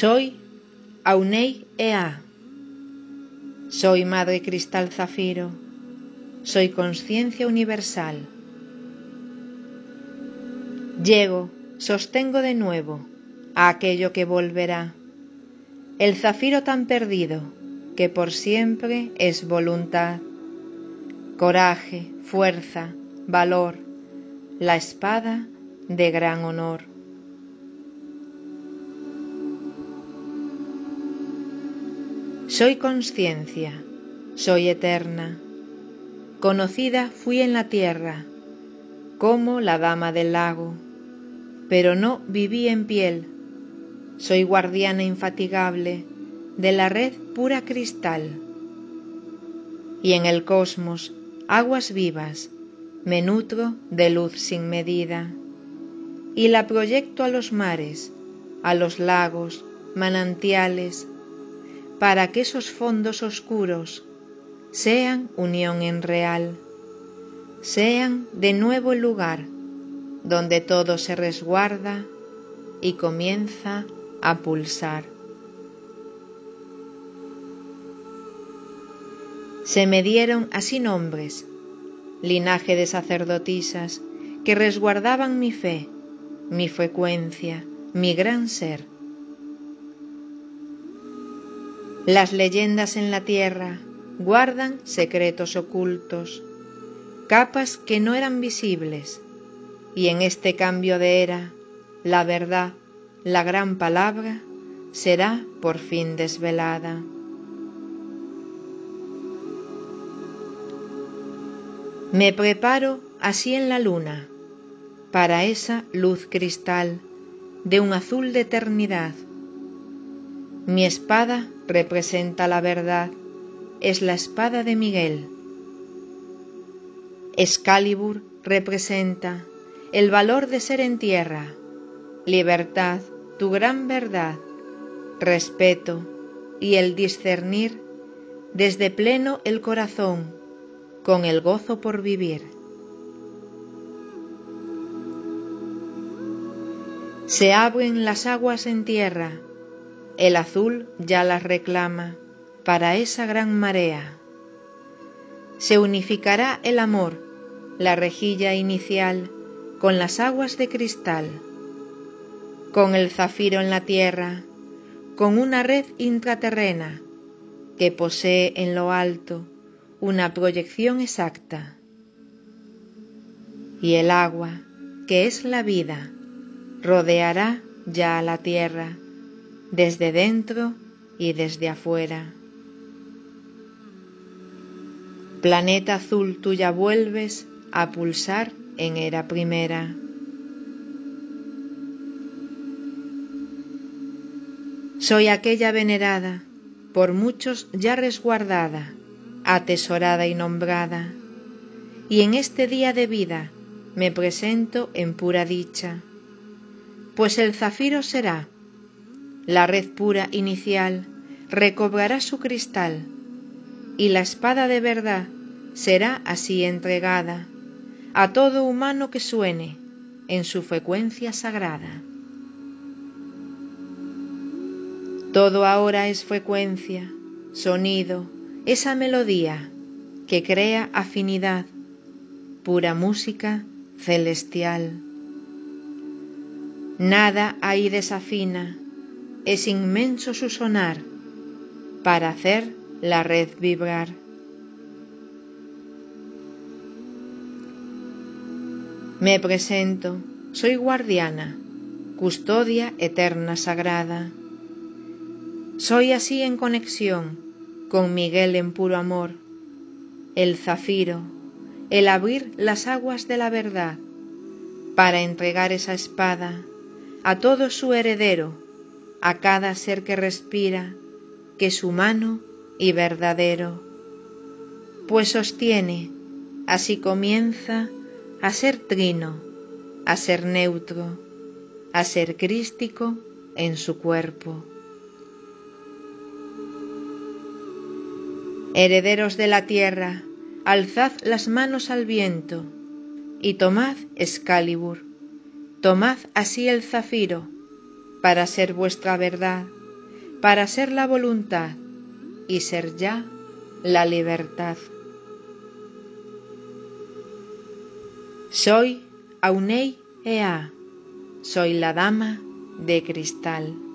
Soy Aunei Ea. Soy Madre Cristal Zafiro. Soy conciencia universal. Llego, sostengo de nuevo a aquello que volverá. El zafiro tan perdido que por siempre es voluntad. Coraje, fuerza, valor, la espada de gran honor. Soy conciencia, soy eterna. Conocida fui en la tierra como la dama del lago, pero no viví en piel. Soy guardiana infatigable de la red pura cristal. Y en el cosmos, aguas vivas, me nutro de luz sin medida, y la proyecto a los mares, a los lagos, manantiales, para que esos fondos oscuros sean unión en real, sean de nuevo el lugar donde todo se resguarda y comienza a pulsar. Se me dieron así nombres, linaje de sacerdotisas que resguardaban mi fe, mi frecuencia, mi gran ser. Las leyendas en la tierra guardan secretos ocultos, capas que no eran visibles, y en este cambio de era, la verdad, la gran palabra, será por fin desvelada. Me preparo así en la luna, para esa luz cristal de un azul de eternidad. Mi espada representa la verdad, es la espada de Miguel. Excalibur representa el valor de ser en tierra, libertad, tu gran verdad, respeto y el discernir desde pleno el corazón con el gozo por vivir. Se abren las aguas en tierra, el azul ya las reclama para esa gran marea. Se unificará el amor, la rejilla inicial, con las aguas de cristal, con el zafiro en la tierra, con una red intraterrena que posee en lo alto una proyección exacta. Y el agua, que es la vida, rodeará ya a la tierra, desde dentro y desde afuera. Planeta azul tuya vuelves a pulsar en era primera. Soy aquella venerada, por muchos ya resguardada, atesorada y nombrada, y en este día de vida me presento en pura dicha, pues el zafiro será, la red pura inicial recobrará su cristal, y la espada de verdad será así entregada a todo humano que suene en su frecuencia sagrada. Todo ahora es frecuencia, sonido, esa melodía que crea afinidad, pura música celestial. Nada ahí desafina, es inmenso su sonar para hacer la red vibrar. Me presento, soy guardiana, custodia eterna sagrada. Soy así en conexión con Miguel en puro amor, el zafiro, el abrir las aguas de la verdad, para entregar esa espada a todo su heredero, a cada ser que respira, que es humano y verdadero, pues sostiene, así comienza a ser trino, a ser neutro, a ser crístico en su cuerpo. Herederos de la tierra, alzad las manos al viento, y tomad Excalibur, tomad así el zafiro, para ser vuestra verdad, para ser la voluntad y ser ya la libertad. Soy Aunei Ea, soy la dama de cristal.